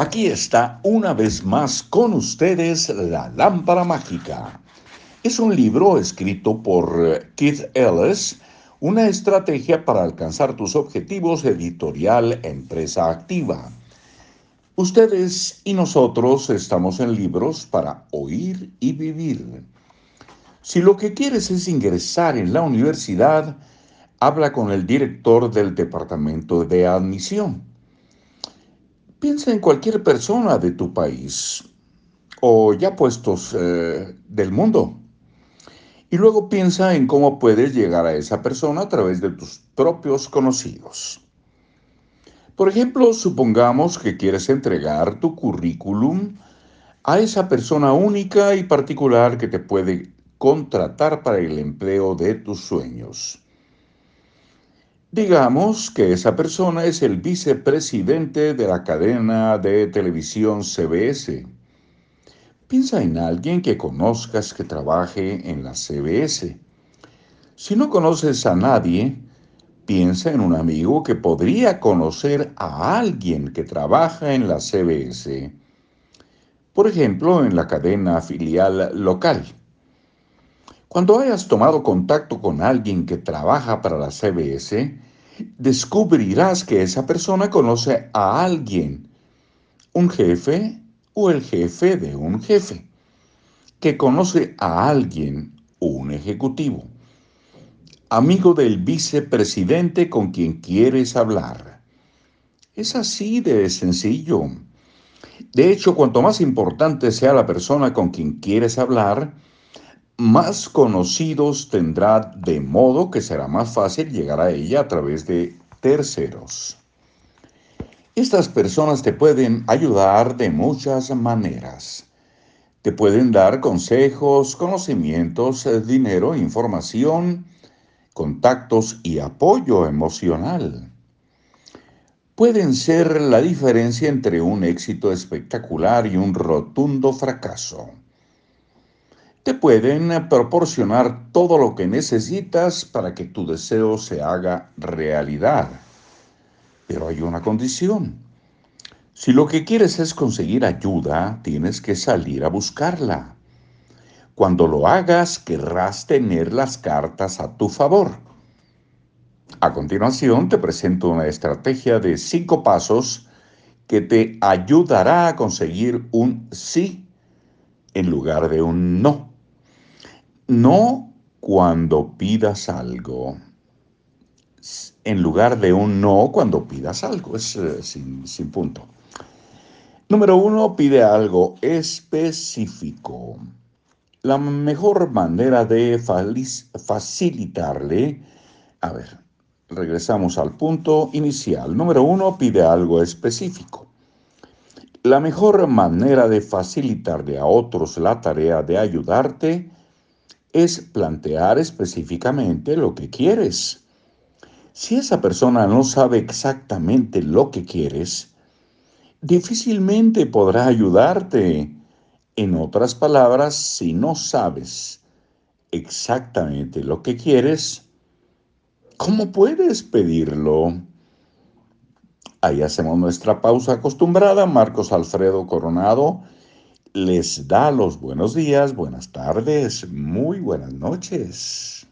Aquí está una vez más con ustedes La Lámpara Mágica. Es un libro escrito por Keith Ellis, una estrategia para alcanzar tus objetivos editorial Empresa Activa. Ustedes y nosotros estamos en libros para oír y vivir. Si lo que quieres es ingresar en la universidad, habla con el director del departamento de admisión. Piensa en cualquier persona de tu país o ya puestos eh, del mundo. Y luego piensa en cómo puedes llegar a esa persona a través de tus propios conocidos. Por ejemplo, supongamos que quieres entregar tu currículum a esa persona única y particular que te puede contratar para el empleo de tus sueños. Digamos que esa persona es el vicepresidente de la cadena de televisión CBS. Piensa en alguien que conozcas que trabaje en la CBS. Si no conoces a nadie, piensa en un amigo que podría conocer a alguien que trabaja en la CBS. Por ejemplo, en la cadena filial local. Cuando hayas tomado contacto con alguien que trabaja para la CBS, descubrirás que esa persona conoce a alguien, un jefe o el jefe de un jefe, que conoce a alguien, un ejecutivo, amigo del vicepresidente con quien quieres hablar. Es así de sencillo. De hecho, cuanto más importante sea la persona con quien quieres hablar, más conocidos tendrá de modo que será más fácil llegar a ella a través de terceros. Estas personas te pueden ayudar de muchas maneras. Te pueden dar consejos, conocimientos, eh, dinero, información, contactos y apoyo emocional. Pueden ser la diferencia entre un éxito espectacular y un rotundo fracaso te pueden proporcionar todo lo que necesitas para que tu deseo se haga realidad. Pero hay una condición. Si lo que quieres es conseguir ayuda, tienes que salir a buscarla. Cuando lo hagas, querrás tener las cartas a tu favor. A continuación, te presento una estrategia de cinco pasos que te ayudará a conseguir un sí en lugar de un no. No cuando pidas algo. En lugar de un no cuando pidas algo. Es eh, sin, sin punto. Número uno, pide algo específico. La mejor manera de facilitarle, a ver, regresamos al punto inicial. Número uno, pide algo específico. La mejor manera de facilitarle a otros la tarea de ayudarte es plantear específicamente lo que quieres. Si esa persona no sabe exactamente lo que quieres, difícilmente podrá ayudarte. En otras palabras, si no sabes exactamente lo que quieres, ¿cómo puedes pedirlo? Ahí hacemos nuestra pausa acostumbrada. Marcos Alfredo Coronado les da los buenos días, buenas tardes, muy buenas noches.